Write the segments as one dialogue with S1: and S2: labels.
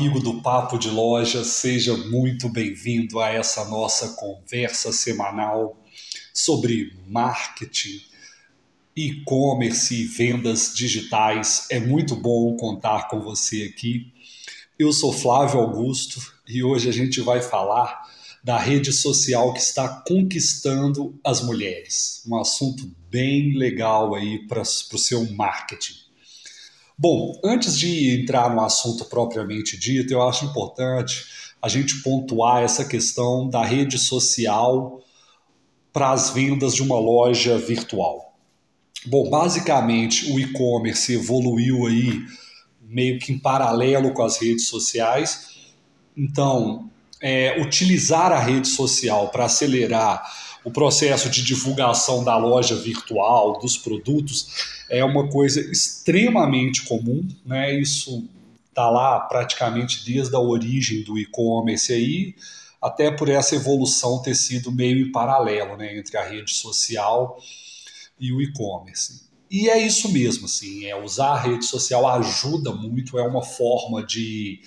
S1: amigo do Papo de Loja, seja muito bem-vindo a essa nossa conversa semanal sobre marketing, e-commerce e vendas digitais. É muito bom contar com você aqui. Eu sou Flávio Augusto e hoje a gente vai falar da rede social que está conquistando as mulheres. Um assunto bem legal aí para o seu marketing. Bom, antes de entrar no assunto propriamente dito, eu acho importante a gente pontuar essa questão da rede social para as vendas de uma loja virtual. Bom, basicamente o e-commerce evoluiu aí meio que em paralelo com as redes sociais. Então, é, utilizar a rede social para acelerar o processo de divulgação da loja virtual, dos produtos, é uma coisa extremamente comum, né? Isso está lá praticamente desde a origem do e-commerce aí, até por essa evolução ter sido meio em paralelo, né, entre a rede social e o e-commerce. E é isso mesmo, assim, é usar a rede social ajuda muito, é uma forma de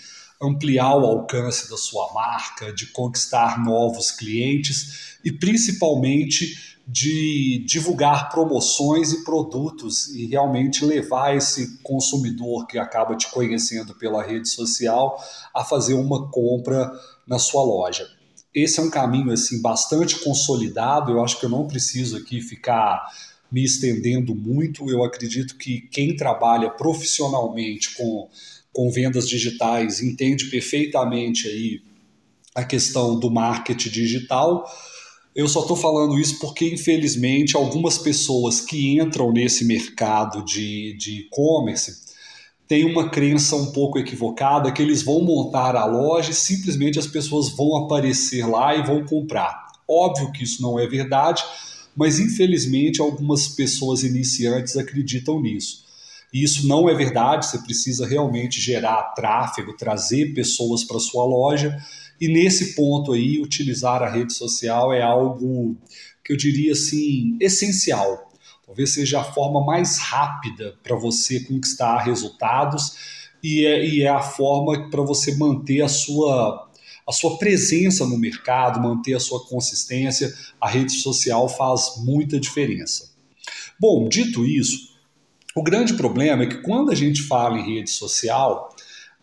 S1: ampliar o alcance da sua marca, de conquistar novos clientes e principalmente de divulgar promoções e produtos e realmente levar esse consumidor que acaba te conhecendo pela rede social a fazer uma compra na sua loja. Esse é um caminho assim bastante consolidado, eu acho que eu não preciso aqui ficar me estendendo muito. Eu acredito que quem trabalha profissionalmente com com vendas digitais entende perfeitamente aí a questão do marketing digital. Eu só estou falando isso porque, infelizmente, algumas pessoas que entram nesse mercado de e-commerce têm uma crença um pouco equivocada que eles vão montar a loja e simplesmente as pessoas vão aparecer lá e vão comprar. Óbvio que isso não é verdade, mas infelizmente algumas pessoas iniciantes acreditam nisso. E isso não é verdade, você precisa realmente gerar tráfego, trazer pessoas para sua loja. E nesse ponto aí, utilizar a rede social é algo que eu diria assim, essencial. Talvez seja a forma mais rápida para você conquistar resultados e é, e é a forma para você manter a sua, a sua presença no mercado, manter a sua consistência. A rede social faz muita diferença. Bom, dito isso, o grande problema é que quando a gente fala em rede social,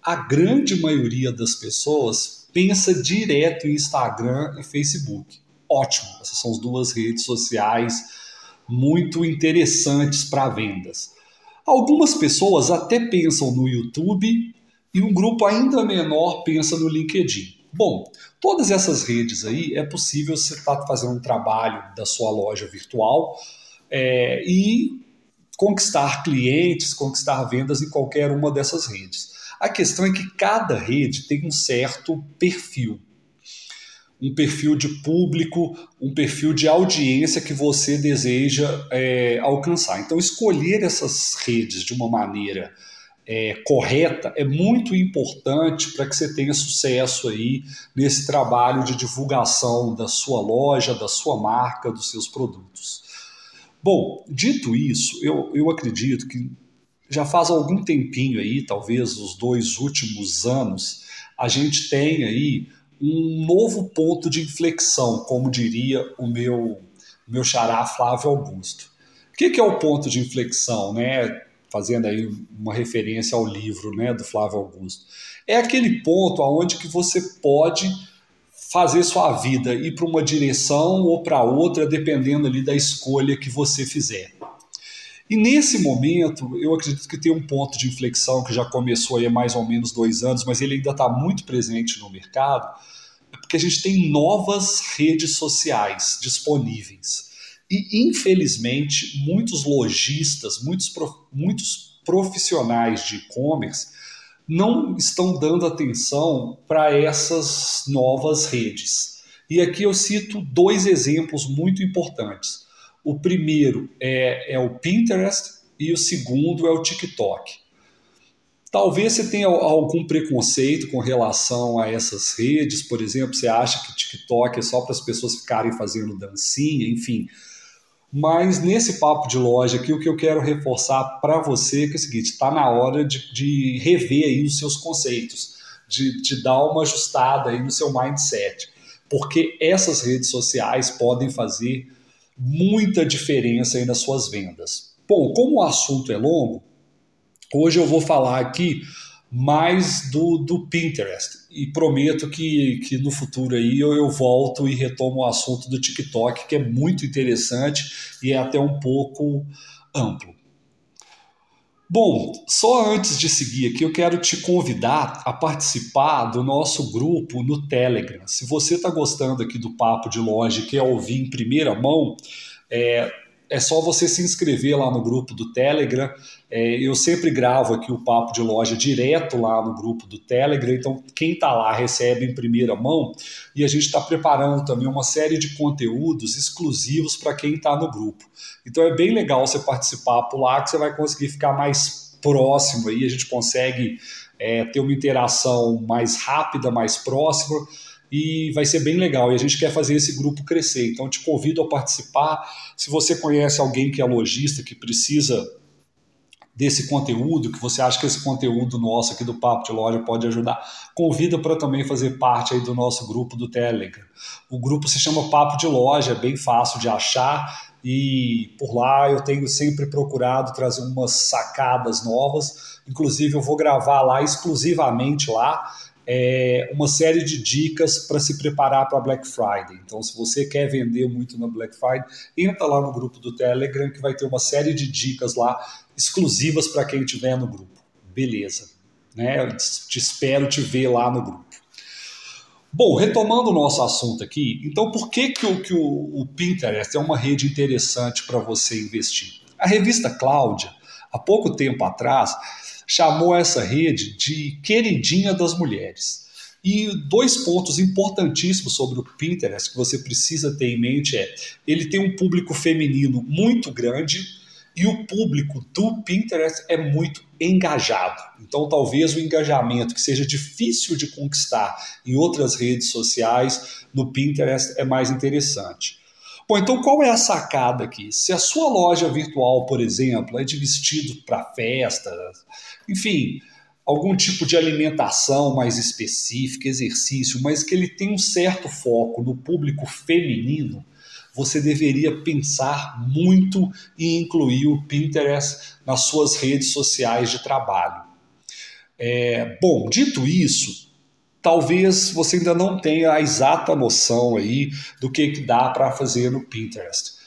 S1: a grande maioria das pessoas pensa direto em Instagram e Facebook. Ótimo, essas são as duas redes sociais muito interessantes para vendas. Algumas pessoas até pensam no YouTube e um grupo ainda menor pensa no LinkedIn. Bom, todas essas redes aí é possível você estar tá fazendo um trabalho da sua loja virtual é, e conquistar clientes, conquistar vendas em qualquer uma dessas redes. A questão é que cada rede tem um certo perfil. Um perfil de público, um perfil de audiência que você deseja é, alcançar. Então, escolher essas redes de uma maneira é, correta é muito importante para que você tenha sucesso aí nesse trabalho de divulgação da sua loja, da sua marca, dos seus produtos. Bom, dito isso, eu, eu acredito que já faz algum tempinho aí, talvez os dois últimos anos, a gente tem aí um novo ponto de inflexão, como diria o meu, meu xará Flávio Augusto. O que, que é o ponto de inflexão, né? Fazendo aí uma referência ao livro né, do Flávio Augusto. É aquele ponto aonde que você pode fazer sua vida ir para uma direção ou para outra, dependendo ali da escolha que você fizer. E nesse momento, eu acredito que tem um ponto de inflexão que já começou aí há mais ou menos dois anos, mas ele ainda está muito presente no mercado, é porque a gente tem novas redes sociais disponíveis. E, infelizmente, muitos lojistas, muitos, muitos profissionais de e-commerce não estão dando atenção para essas novas redes. E aqui eu cito dois exemplos muito importantes. O primeiro é, é o Pinterest e o segundo é o TikTok. Talvez você tenha algum preconceito com relação a essas redes, por exemplo, você acha que TikTok é só para as pessoas ficarem fazendo dancinha, enfim. Mas nesse papo de loja aqui, o que eu quero reforçar para você é, que é o seguinte: está na hora de, de rever aí os seus conceitos, de, de dar uma ajustada aí no seu mindset, porque essas redes sociais podem fazer muita diferença aí nas suas vendas. Bom, como o assunto é longo, hoje eu vou falar aqui mais do, do Pinterest e prometo que, que no futuro aí eu, eu volto e retomo o assunto do TikTok, que é muito interessante e é até um pouco amplo. Bom, só antes de seguir aqui, eu quero te convidar a participar do nosso grupo no Telegram. Se você está gostando aqui do Papo de Loja e quer ouvir em primeira mão, é, é só você se inscrever lá no grupo do Telegram. É, eu sempre gravo aqui o papo de loja direto lá no grupo do Telegram, então quem está lá recebe em primeira mão e a gente está preparando também uma série de conteúdos exclusivos para quem está no grupo. Então é bem legal você participar por lá que você vai conseguir ficar mais próximo aí, a gente consegue é, ter uma interação mais rápida, mais próxima e vai ser bem legal. E a gente quer fazer esse grupo crescer. Então, te convido a participar. Se você conhece alguém que é lojista, que precisa desse conteúdo, que você acha que esse conteúdo nosso aqui do Papo de Loja pode ajudar, convida para também fazer parte aí do nosso grupo do Telegram. O grupo se chama Papo de Loja, é bem fácil de achar e por lá eu tenho sempre procurado trazer umas sacadas novas. Inclusive eu vou gravar lá exclusivamente lá é, uma série de dicas para se preparar para Black Friday. Então, se você quer vender muito na Black Friday, entra lá no grupo do Telegram que vai ter uma série de dicas lá exclusivas para quem estiver no grupo. Beleza. Né? Eu te espero te ver lá no grupo. Bom, retomando o nosso assunto aqui, então por que, que, o, que o, o Pinterest é uma rede interessante para você investir? A revista Cláudia, há pouco tempo atrás, chamou essa rede de queridinha das mulheres. E dois pontos importantíssimos sobre o Pinterest que você precisa ter em mente é: ele tem um público feminino muito grande e o público do Pinterest é muito engajado. Então, talvez o engajamento que seja difícil de conquistar em outras redes sociais, no Pinterest é mais interessante. Bom, então qual é a sacada aqui? Se a sua loja virtual, por exemplo, é de vestido para festa, enfim, algum tipo de alimentação mais específica, exercício, mas que ele tem um certo foco no público feminino, você deveria pensar muito em incluir o Pinterest nas suas redes sociais de trabalho. É, bom, dito isso, talvez você ainda não tenha a exata noção aí do que, que dá para fazer no Pinterest.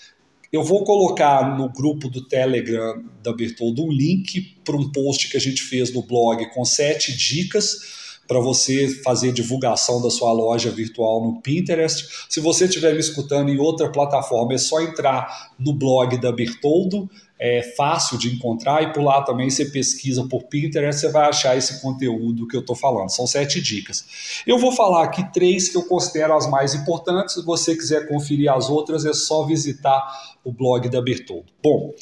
S1: Eu vou colocar no grupo do Telegram da Bertoldo um link para um post que a gente fez no blog com sete dicas para você fazer divulgação da sua loja virtual no Pinterest. Se você estiver me escutando em outra plataforma, é só entrar no blog da Bertoldo, é fácil de encontrar e por lá também você pesquisa por Pinterest, você vai achar esse conteúdo que eu estou falando. São sete dicas. Eu vou falar aqui três que eu considero as mais importantes. Se você quiser conferir as outras, é só visitar o blog da Bertoldo. Bom,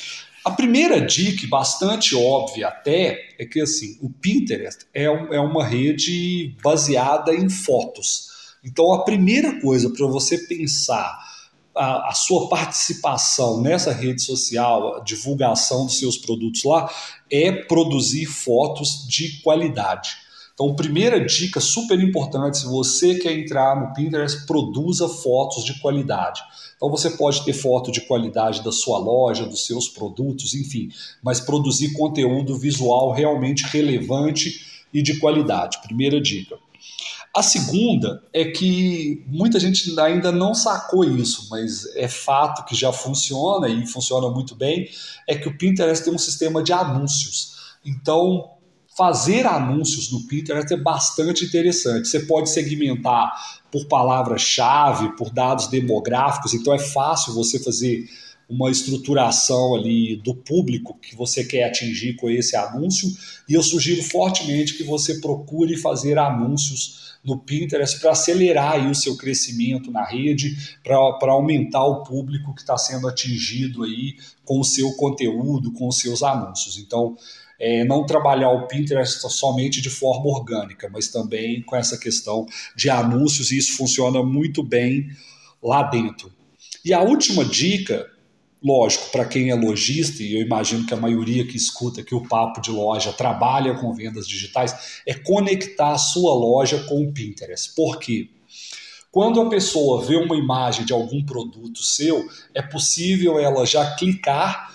S1: a primeira dica, bastante óbvia até, é que assim, o Pinterest é, um, é uma rede baseada em fotos. Então, a primeira coisa para você pensar a, a, sua participação nessa rede social, a divulgação dos seus produtos lá, é produzir fotos de qualidade. Então, primeira dica super importante: se você quer entrar no Pinterest, produza fotos de qualidade. Então você pode ter foto de qualidade da sua loja, dos seus produtos, enfim, mas produzir conteúdo visual realmente relevante e de qualidade. Primeira dica. A segunda é que muita gente ainda não sacou isso, mas é fato que já funciona e funciona muito bem, é que o Pinterest tem um sistema de anúncios. Então, fazer anúncios no Pinterest é bastante interessante. Você pode segmentar por palavra-chave, por dados demográficos, então é fácil você fazer uma estruturação ali do público que você quer atingir com esse anúncio. E eu sugiro fortemente que você procure fazer anúncios no Pinterest para acelerar aí o seu crescimento na rede, para aumentar o público que está sendo atingido aí com o seu conteúdo, com os seus anúncios. Então, é, não trabalhar o Pinterest somente de forma orgânica, mas também com essa questão de anúncios, e isso funciona muito bem lá dentro. E a última dica lógico, para quem é lojista, e eu imagino que a maioria que escuta aqui o papo de loja trabalha com vendas digitais, é conectar a sua loja com o Pinterest. Por quê? Quando a pessoa vê uma imagem de algum produto seu, é possível ela já clicar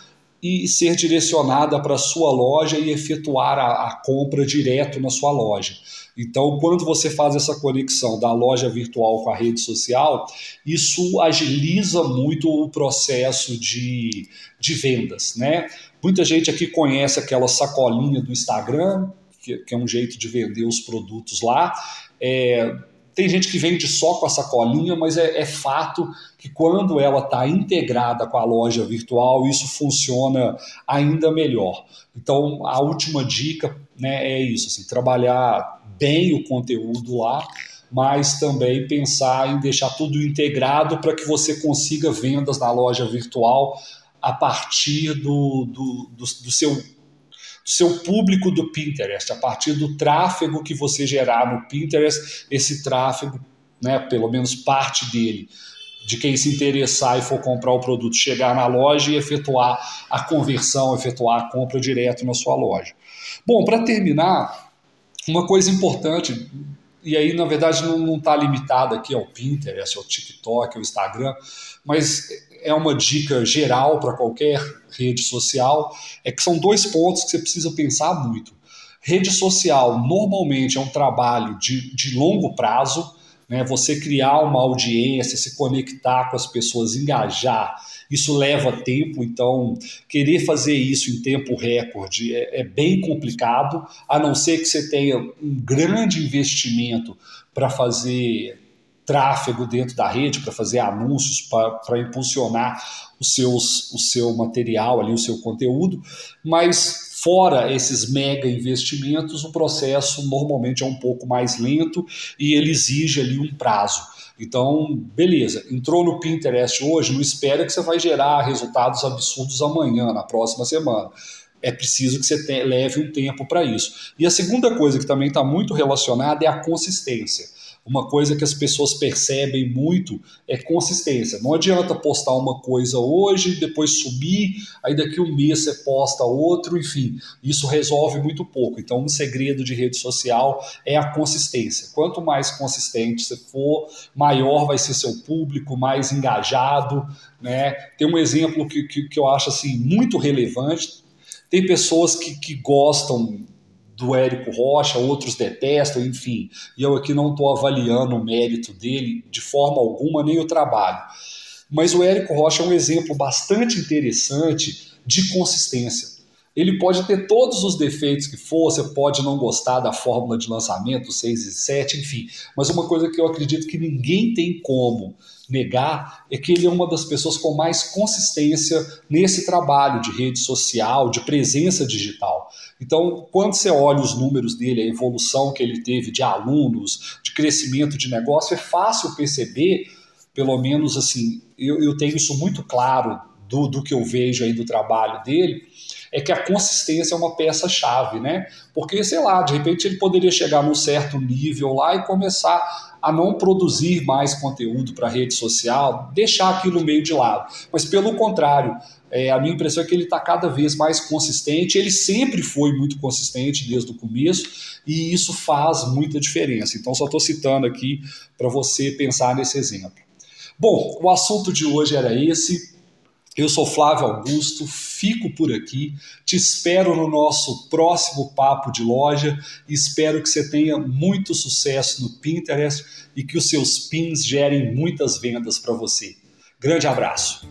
S1: e ser direcionada para a sua loja e efetuar a, a, compra direto na sua loja. Então, quando você faz essa conexão da loja virtual com a rede social, isso agiliza muito o processo de, de vendas, né? Muita gente aqui conhece aquela sacolinha do Instagram, que, que é um jeito de vender os produtos lá. É, tem gente que vende só com a sacolinha, mas é, é fato que quando ela está integrada com a loja virtual, isso funciona ainda melhor. Então, a última dica né, é isso: assim, trabalhar bem o conteúdo lá, mas também pensar em deixar tudo integrado para que você consiga vendas na loja virtual a partir do, do, do, do seu seu público do Pinterest, a partir do tráfego que você gerar no Pinterest, esse tráfego, né, pelo menos parte dele, de quem se interessar e for comprar o produto, chegar na loja e efetuar a conversão, efetuar a compra direto na sua loja. Bom, para terminar, uma coisa importante, e aí na verdade não está limitada aqui ao Pinterest, ao TikTok, ao Instagram, mas é uma dica geral para qualquer rede social, é que são dois pontos que você precisa pensar muito. Rede social normalmente é um trabalho de, de longo prazo, né? você criar uma audiência, se conectar com as pessoas, engajar, isso leva tempo, então querer fazer isso em tempo recorde é, é bem complicado, a não ser que você tenha um grande investimento para fazer tráfego dentro da rede para fazer anúncios, para impulsionar os seus, o seu material ali, o seu conteúdo, mas fora esses mega investimentos, o processo normalmente é um pouco mais lento e ele exige ali um prazo. Então, beleza, entrou no Pinterest hoje, não espera que você vai gerar resultados absurdos amanhã, na próxima semana é preciso que você leve um tempo para isso. E a segunda coisa que também está muito relacionada é a consistência uma coisa que as pessoas percebem muito é consistência. Não adianta postar uma coisa hoje, depois subir, aí daqui um mês você posta outro, enfim, isso resolve muito pouco. Então, um segredo de rede social é a consistência. Quanto mais consistente você for, maior vai ser seu público, mais engajado. Né? Tem um exemplo que, que, que eu acho assim, muito relevante. Tem pessoas que, que gostam do Érico Rocha, outros detestam, enfim. E eu aqui não estou avaliando o mérito dele de forma alguma, nem o trabalho. Mas o Érico Rocha é um exemplo bastante interessante de consistência. Ele pode ter todos os defeitos que for, você pode não gostar da fórmula de lançamento 6 e 7, enfim. Mas uma coisa que eu acredito que ninguém tem como negar é que ele é uma das pessoas com mais consistência nesse trabalho de rede social, de presença digital. Então, quando você olha os números dele, a evolução que ele teve de alunos, de crescimento de negócio, é fácil perceber, pelo menos assim, eu, eu tenho isso muito claro do, do que eu vejo aí do trabalho dele, é que a consistência é uma peça-chave, né? Porque, sei lá, de repente ele poderia chegar num certo nível lá e começar a não produzir mais conteúdo para rede social, deixar aquilo meio de lado. Mas, pelo contrário, é, a minha impressão é que ele está cada vez mais consistente. Ele sempre foi muito consistente desde o começo e isso faz muita diferença. Então, só estou citando aqui para você pensar nesse exemplo. Bom, o assunto de hoje era esse. Eu sou Flávio Augusto, fico por aqui, te espero no nosso próximo papo de loja e espero que você tenha muito sucesso no Pinterest e que os seus pins gerem muitas vendas para você. Grande abraço!